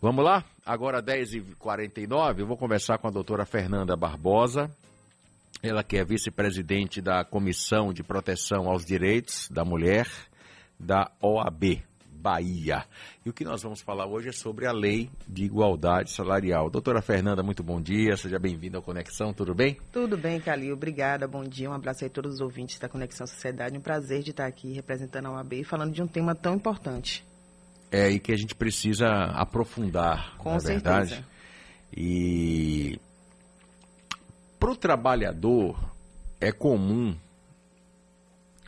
Vamos lá? Agora 10h49, eu vou conversar com a doutora Fernanda Barbosa, ela que é vice-presidente da Comissão de Proteção aos Direitos da Mulher da OAB Bahia. E o que nós vamos falar hoje é sobre a Lei de Igualdade Salarial. Doutora Fernanda, muito bom dia, seja bem-vinda ao Conexão, tudo bem? Tudo bem, Calil, obrigada, bom dia, um abraço a todos os ouvintes da Conexão Sociedade, um prazer de estar aqui representando a OAB e falando de um tema tão importante é, e que a gente precisa aprofundar, Com na certeza. verdade. E para o trabalhador é comum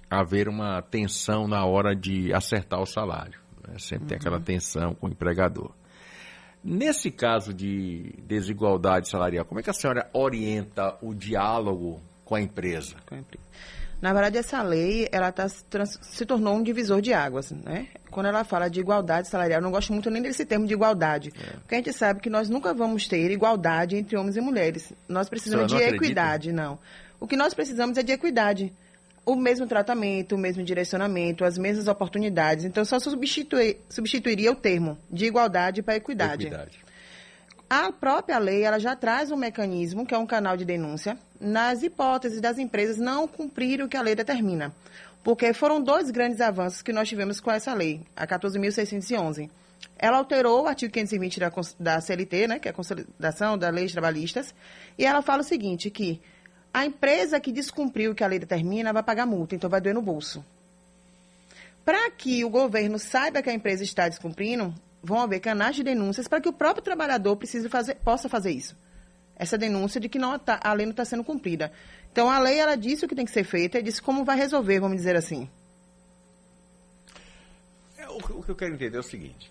haver uma tensão na hora de acertar o salário. Né? Sempre uhum. tem aquela uhum. tensão com o empregador. Nesse caso de desigualdade salarial, como é que a senhora orienta o diálogo com a empresa? Com a empresa. Na verdade, essa lei ela tá, se tornou um divisor de águas, né? Quando ela fala de igualdade salarial, eu não gosto muito nem desse termo de igualdade, é. porque a gente sabe que nós nunca vamos ter igualdade entre homens e mulheres. Nós precisamos de equidade, não. O que nós precisamos é de equidade. O mesmo tratamento, o mesmo direcionamento, as mesmas oportunidades. Então, só substituir, substituiria o termo de igualdade para equidade. equidade. A própria lei ela já traz um mecanismo, que é um canal de denúncia, nas hipóteses das empresas não cumprirem o que a lei determina. Porque foram dois grandes avanços que nós tivemos com essa lei, a 14.611. Ela alterou o artigo 520 da, da CLT, né, que é a Consolidação das Leis Trabalhistas, e ela fala o seguinte, que a empresa que descumpriu o que a lei determina vai pagar multa, então vai doer no bolso. Para que o governo saiba que a empresa está descumprindo, vão haver canais de denúncias para que o próprio trabalhador precise fazer, possa fazer isso. Essa denúncia de que não tá, a lei não está sendo cumprida. Então, a lei, ela disse o que tem que ser feito e disse como vai resolver, vamos dizer assim. É, o, o, que eu quero entender é o seguinte.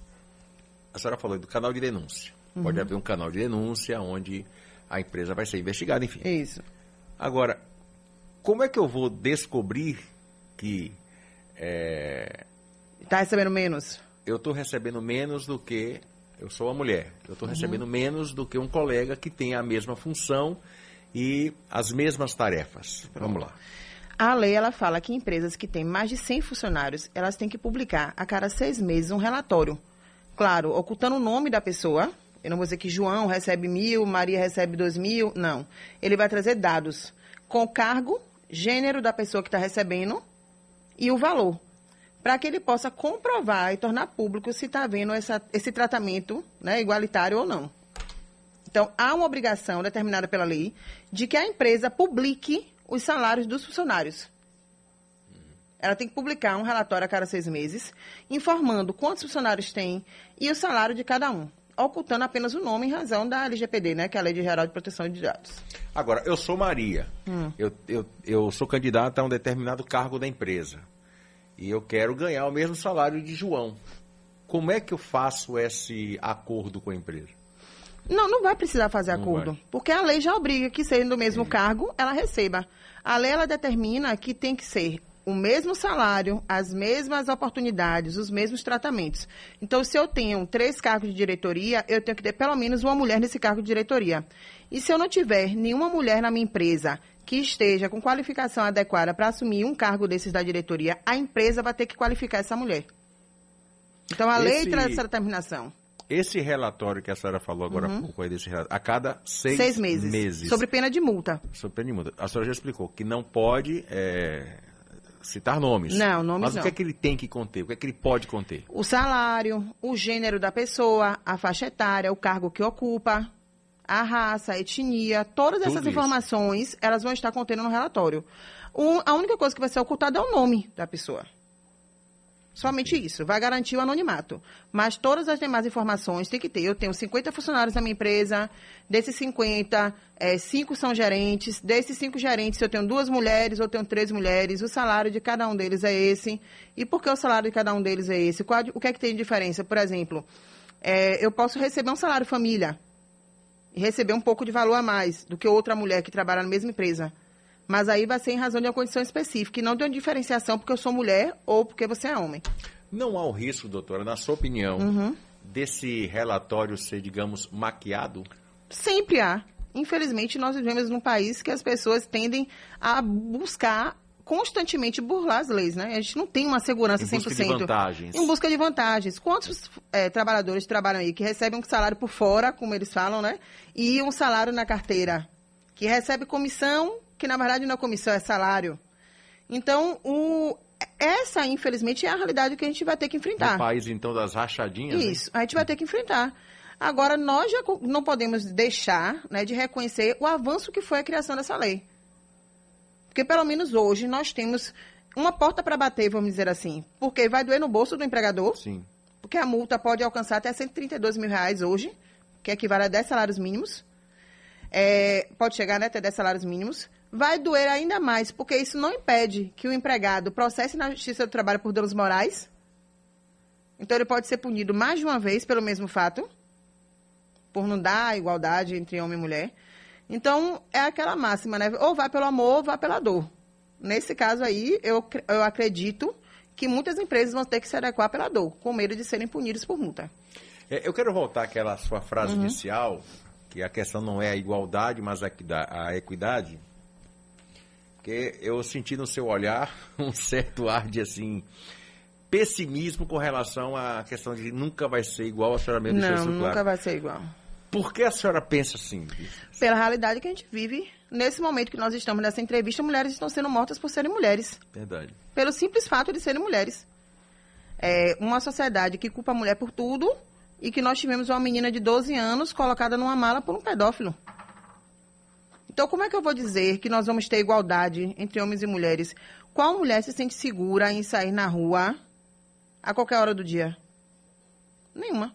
A senhora falou do canal de denúncia. Uhum. Pode haver um canal de denúncia onde a empresa vai ser investigada, enfim. Isso. Agora, como é que eu vou descobrir que... Está é... recebendo menos? eu estou recebendo menos do que. Eu sou uma mulher. Eu estou uhum. recebendo menos do que um colega que tem a mesma função e as mesmas tarefas. Vamos lá. A lei ela fala que empresas que têm mais de 100 funcionários, elas têm que publicar a cada seis meses um relatório. Claro, ocultando o nome da pessoa. Eu não vou dizer que João recebe mil, Maria recebe dois mil. Não. Ele vai trazer dados com cargo, gênero da pessoa que está recebendo e o valor para que ele possa comprovar e tornar público se está havendo essa, esse tratamento né, igualitário ou não. Então, há uma obrigação determinada pela lei de que a empresa publique os salários dos funcionários. Ela tem que publicar um relatório a cada seis meses, informando quantos funcionários tem e o salário de cada um, ocultando apenas o nome em razão da LGPD, né, que é a Lei Geral de Proteção de Dados. Agora, eu sou Maria, hum. eu, eu, eu sou candidata a um determinado cargo da empresa e eu quero ganhar o mesmo salário de João. Como é que eu faço esse acordo com a empresa? Não, não vai precisar fazer não acordo, vai. porque a lei já obriga que, sendo do mesmo Sim. cargo, ela receba. A lei ela determina que tem que ser o mesmo salário, as mesmas oportunidades, os mesmos tratamentos. Então, se eu tenho três cargos de diretoria, eu tenho que ter pelo menos uma mulher nesse cargo de diretoria. E se eu não tiver nenhuma mulher na minha empresa que esteja com qualificação adequada para assumir um cargo desses da diretoria, a empresa vai ter que qualificar essa mulher. Então, a Esse... lei traz essa determinação. Esse relatório que a senhora falou agora uhum. há pouco, aí desse relatório, a cada seis, seis meses, meses, Sobre pena de multa. Sobre pena de multa. A senhora já explicou que não pode é, citar nomes. Não, nomes Mas não. o que é que ele tem que conter? O que é que ele pode conter? O salário, o gênero da pessoa, a faixa etária, o cargo que ocupa, a raça, a etnia, todas essas Tudo informações, isso. elas vão estar contendo no relatório. O, a única coisa que vai ser ocultada é o nome da pessoa. Somente isso, vai garantir o anonimato. Mas todas as demais informações tem que ter. Eu tenho 50 funcionários na minha empresa, desses 50, é, 5 são gerentes. Desses 5 gerentes, eu tenho duas mulheres ou tenho três mulheres, o salário de cada um deles é esse. E por que o salário de cada um deles é esse? Qual, o que é que tem de diferença? Por exemplo, é, eu posso receber um salário família, receber um pouco de valor a mais do que outra mulher que trabalha na mesma empresa. Mas aí vai ser em razão de uma condição específica e não de uma diferenciação porque eu sou mulher ou porque você é homem. Não há o risco, doutora, na sua opinião, uhum. desse relatório ser, digamos, maquiado? Sempre há. Infelizmente, nós vivemos num país que as pessoas tendem a buscar constantemente burlar as leis, né? A gente não tem uma segurança 100%. Em busca de vantagens. Em busca de vantagens. Quantos é, trabalhadores trabalham aí que recebem um salário por fora, como eles falam, né? E um salário na carteira, que recebe comissão, que na verdade não é comissão, é salário. Então, o, essa, infelizmente, é a realidade que a gente vai ter que enfrentar. No país, então, das rachadinhas? Isso, né? a gente vai ter que enfrentar. Agora, nós já não podemos deixar né, de reconhecer o avanço que foi a criação dessa lei. Porque, pelo menos hoje, nós temos uma porta para bater, vamos dizer assim. Porque vai doer no bolso do empregador. Sim. Porque a multa pode alcançar até 132 mil reais hoje, que equivale a 10 salários mínimos. É, pode chegar né, até 10 salários mínimos. Vai doer ainda mais, porque isso não impede que o empregado processe na Justiça do Trabalho por danos morais. Então, ele pode ser punido mais de uma vez pelo mesmo fato por não dar igualdade entre homem e mulher. Então, é aquela máxima, né? Ou vai pelo amor, ou vai pela dor. Nesse caso aí, eu, eu acredito que muitas empresas vão ter que se adequar pela dor, com medo de serem punidas por multa. É, eu quero voltar àquela sua frase uhum. inicial, que a questão não é a igualdade, mas a equidade. Porque eu senti no seu olhar um certo ar de assim pessimismo com relação à questão de nunca vai ser igual, a senhora mesmo Não, nunca claro. vai ser igual. Por que a senhora pensa assim? Pela realidade que a gente vive. Nesse momento que nós estamos nessa entrevista, mulheres estão sendo mortas por serem mulheres. Verdade. Pelo simples fato de serem mulheres. É uma sociedade que culpa a mulher por tudo e que nós tivemos uma menina de 12 anos colocada numa mala por um pedófilo. Então, como é que eu vou dizer que nós vamos ter igualdade entre homens e mulheres? Qual mulher se sente segura em sair na rua a qualquer hora do dia? Nenhuma.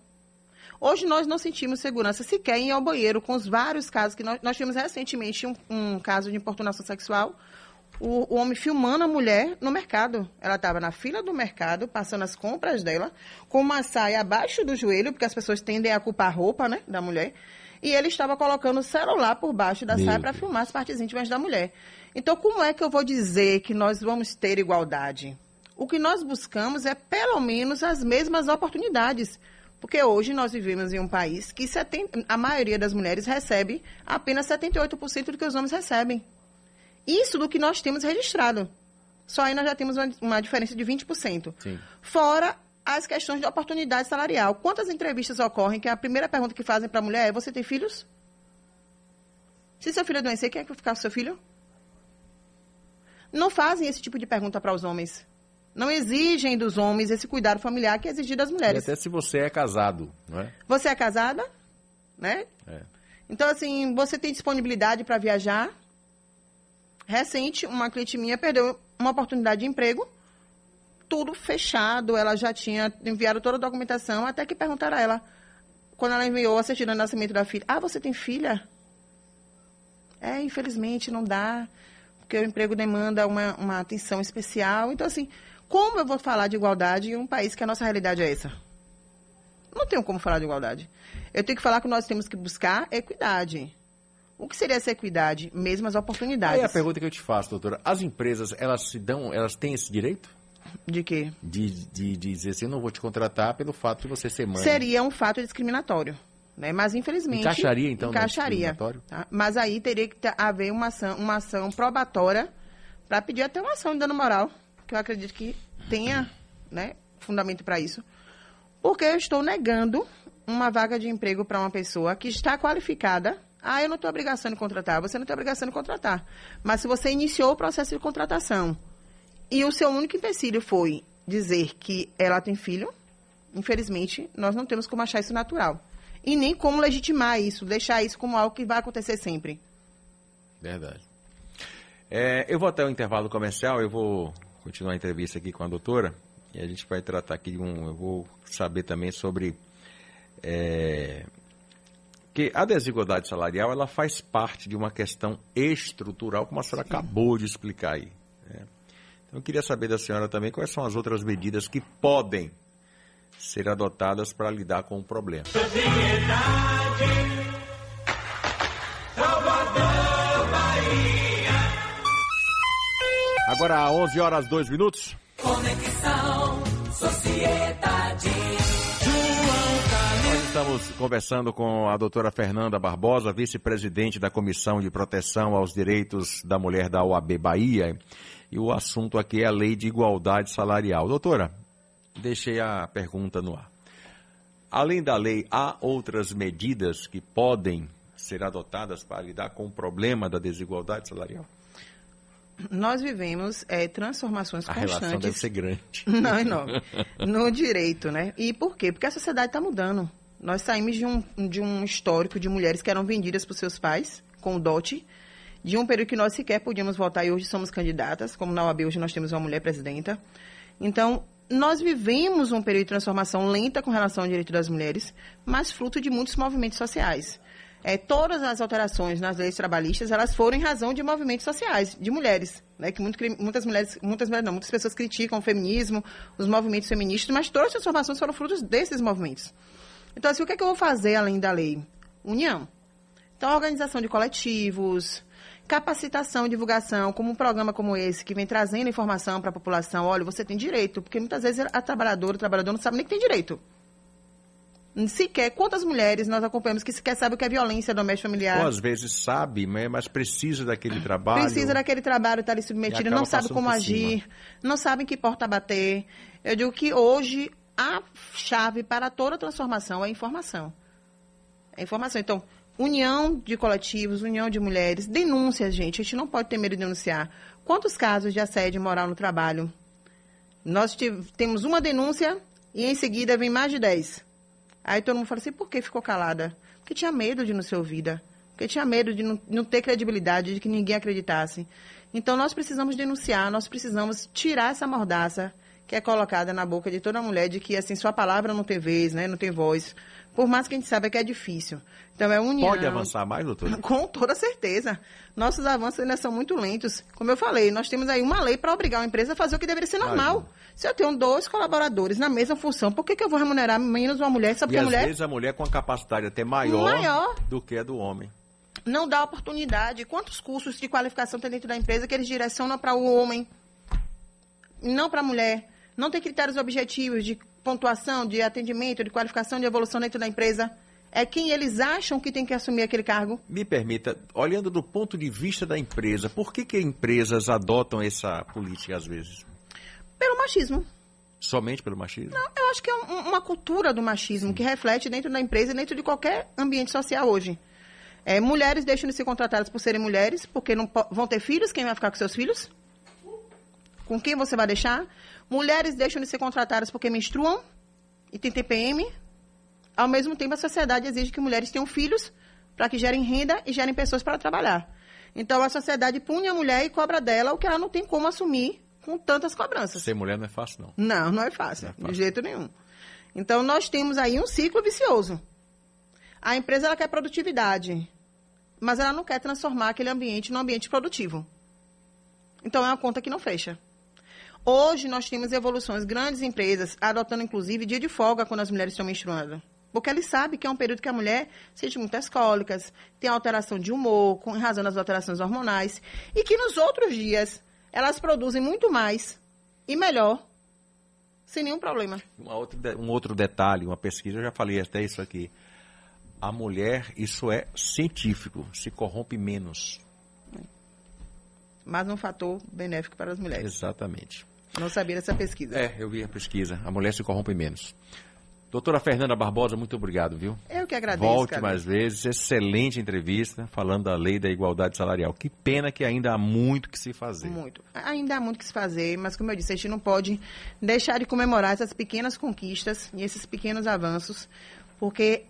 Hoje nós não sentimos segurança sequer em ir ao banheiro, com os vários casos que nós, nós tivemos recentemente um, um, caso de importunação sexual. O, o, homem filmando a mulher no mercado. Ela estava na fila do mercado, passando as compras dela, com uma saia abaixo do joelho, porque as pessoas tendem a culpar a roupa né, da mulher. E ele estava colocando o celular por baixo da Meu saia para filmar as partes íntimas da mulher. Então, como é que eu vou dizer que nós vamos ter igualdade? O que nós buscamos é, pelo menos, as mesmas oportunidades. Porque hoje nós vivemos em um país que 70, a maioria das mulheres recebe apenas 78% do que os homens recebem. Isso do que nós temos registrado. Só aí nós já temos uma, uma diferença de 20%. Sim. Fora as questões de oportunidade salarial. Quantas entrevistas ocorrem que a primeira pergunta que fazem para a mulher é: Você tem filhos? Se seu filho adoecer, quem é que vai ficar com seu filho? Não fazem esse tipo de pergunta para os homens não exigem dos homens esse cuidado familiar que é exigido das mulheres. E até se você é casado, não é? Você é casada, né? É. Então, assim, você tem disponibilidade para viajar. Recente, uma cliente minha perdeu uma oportunidade de emprego, tudo fechado, ela já tinha enviado toda a documentação, até que perguntaram a ela, quando ela enviou a certidão de nascimento da filha, ah, você tem filha? É, infelizmente, não dá, porque o emprego demanda uma, uma atenção especial. Então, assim, como eu vou falar de igualdade em um país que a nossa realidade é essa? Não tenho como falar de igualdade. Eu tenho que falar que nós temos que buscar equidade. O que seria essa equidade? Mesmas oportunidades. Aí a pergunta que eu te faço, doutora. As empresas, elas se dão, elas têm esse direito? De quê? De, de, de dizer assim, eu não vou te contratar pelo fato de você ser mãe. Seria um fato discriminatório. Né? Mas, infelizmente... Encaixaria, então, encaixaria, tá? Mas aí teria que haver uma ação, uma ação probatória para pedir até uma ação de dano moral que eu acredito que tenha né, fundamento para isso, porque eu estou negando uma vaga de emprego para uma pessoa que está qualificada. Ah, eu não tenho obrigação de contratar. Você não tem obrigação de contratar. Mas se você iniciou o processo de contratação e o seu único empecilho foi dizer que ela tem filho, infelizmente, nós não temos como achar isso natural. E nem como legitimar isso, deixar isso como algo que vai acontecer sempre. Verdade. É, eu vou até o intervalo comercial, eu vou continuar a entrevista aqui com a doutora e a gente vai tratar aqui de um. Eu vou saber também sobre. É, que a desigualdade salarial ela faz parte de uma questão estrutural, como a senhora Sim. acabou de explicar aí. Né? Então, eu queria saber da senhora também quais são as outras medidas que podem ser adotadas para lidar com o problema. Sociedade. Agora 11 horas 2 minutos. Conexão Sociedade. Nós estamos conversando com a doutora Fernanda Barbosa, vice-presidente da Comissão de Proteção aos Direitos da Mulher da OAB Bahia. E o assunto aqui é a lei de igualdade salarial. Doutora, deixei a pergunta no ar. Além da lei, há outras medidas que podem ser adotadas para lidar com o problema da desigualdade salarial? Nós vivemos é, transformações a constantes. A relação deve ser grande. Não, enorme. no direito, né? E por quê? Porque a sociedade está mudando. Nós saímos de um, de um histórico de mulheres que eram vendidas por seus pais, com o dote, de um período que nós sequer podíamos votar e hoje somos candidatas, como na OAB hoje nós temos uma mulher presidenta. Então, nós vivemos um período de transformação lenta com relação ao direito das mulheres, mas fruto de muitos movimentos sociais. É, todas as alterações nas leis trabalhistas elas foram em razão de movimentos sociais de mulheres, né? Que muito, muitas mulheres, muitas não, muitas pessoas criticam o feminismo, os movimentos feministas, mas todas as transformações foram frutos desses movimentos. Então, assim, o que, é que eu vou fazer além da lei? União. Então, organização de coletivos, capacitação, divulgação, como um programa como esse, que vem trazendo informação para a população, olha, você tem direito, porque muitas vezes a trabalhadora, o trabalhador não sabe nem que tem direito. Sequer, quantas mulheres nós acompanhamos que sequer sabem o que é violência doméstica familiar? Ou às vezes sabe, mas precisa daquele trabalho. Precisa daquele trabalho, está ali submetido, não sabe como agir, não sabe em que porta bater. Eu digo que hoje a chave para toda transformação é a informação. É a informação. Então, união de coletivos, união de mulheres, denúncias, gente. A gente não pode ter medo de denunciar. Quantos casos de assédio moral no trabalho? Nós temos uma denúncia e em seguida vem mais de dez. Aí todo mundo fala assim, por que ficou calada? Porque tinha medo de não ser ouvida. Porque tinha medo de não, não ter credibilidade, de que ninguém acreditasse. Então nós precisamos denunciar, nós precisamos tirar essa mordaça que é colocada na boca de toda mulher de que assim sua palavra não tem vez, né, não tem voz. Por mais que a gente saiba que é difícil. Então é união. Pode avançar mais, doutor? Com toda certeza. Nossos avanços ainda são muito lentos. Como eu falei, nós temos aí uma lei para obrigar uma empresa a fazer o que deveria ser normal. Imagina. Se eu tenho dois colaboradores na mesma função, por que, que eu vou remunerar menos uma mulher? Só porque e a mulher... às vezes a mulher com a capacidade até maior, maior do que a do homem. Não dá oportunidade. Quantos cursos de qualificação tem dentro da empresa que eles direcionam para o homem, não para a mulher? Não tem critérios objetivos de pontuação, de atendimento, de qualificação, de evolução dentro da empresa. É quem eles acham que tem que assumir aquele cargo. Me permita, olhando do ponto de vista da empresa, por que, que empresas adotam essa política às vezes? Pelo machismo. Somente pelo machismo? Não, eu acho que é um, uma cultura do machismo Sim. que reflete dentro da empresa e dentro de qualquer ambiente social hoje. É, mulheres deixam de ser contratadas por serem mulheres, porque não vão ter filhos, quem vai ficar com seus filhos? Com quem você vai deixar? Mulheres deixam de ser contratadas porque menstruam e têm TPM. Ao mesmo tempo, a sociedade exige que mulheres tenham filhos para que gerem renda e gerem pessoas para trabalhar. Então, a sociedade pune a mulher e cobra dela o que ela não tem como assumir com tantas cobranças. Ser mulher não é fácil, não. Não, não é fácil, não é fácil. de jeito nenhum. Então, nós temos aí um ciclo vicioso. A empresa ela quer produtividade, mas ela não quer transformar aquele ambiente num ambiente produtivo. Então, é uma conta que não fecha. Hoje nós temos evoluções, grandes empresas adotando inclusive dia de folga quando as mulheres estão menstruando. Porque eles sabem que é um período que a mulher sente muitas cólicas, tem alteração de humor, com razão das alterações hormonais, e que nos outros dias elas produzem muito mais e melhor, sem nenhum problema. Outra, um outro detalhe, uma pesquisa, eu já falei até isso aqui. A mulher, isso é científico, se corrompe menos. Mas um fator benéfico para as mulheres. Exatamente. Não sabia dessa pesquisa. É, eu vi a pesquisa. A mulher se corrompe menos. Doutora Fernanda Barbosa, muito obrigado, viu? Eu que agradeço. Volte mais vezes. Excelente entrevista falando da lei da igualdade salarial. Que pena que ainda há muito que se fazer. Muito. Ainda há muito que se fazer, mas como eu disse, a gente não pode deixar de comemorar essas pequenas conquistas e esses pequenos avanços, porque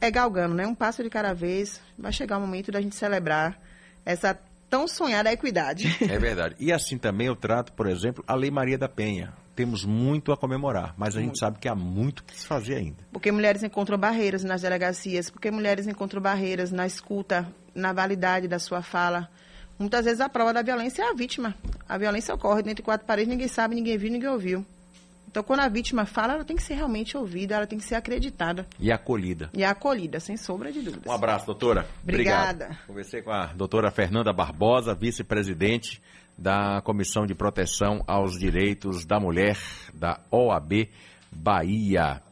é galgando, né? Um passo de cada vez. Vai chegar o momento da gente celebrar essa tão sonhada equidade. É verdade. E assim também eu trato, por exemplo, a Lei Maria da Penha. Temos muito a comemorar, mas a muito. gente sabe que há muito que se fazer ainda. Porque mulheres encontram barreiras nas delegacias, porque mulheres encontram barreiras na escuta, na validade da sua fala. Muitas vezes a prova da violência é a vítima. A violência ocorre dentro de quatro paredes, ninguém sabe, ninguém viu, ninguém ouviu. Então, quando a vítima fala, ela tem que ser realmente ouvida, ela tem que ser acreditada. E acolhida. E acolhida, sem sombra de dúvidas. Um abraço, doutora. Obrigada. Obrigado. Conversei com a doutora Fernanda Barbosa, vice-presidente da Comissão de Proteção aos Direitos da Mulher da OAB Bahia.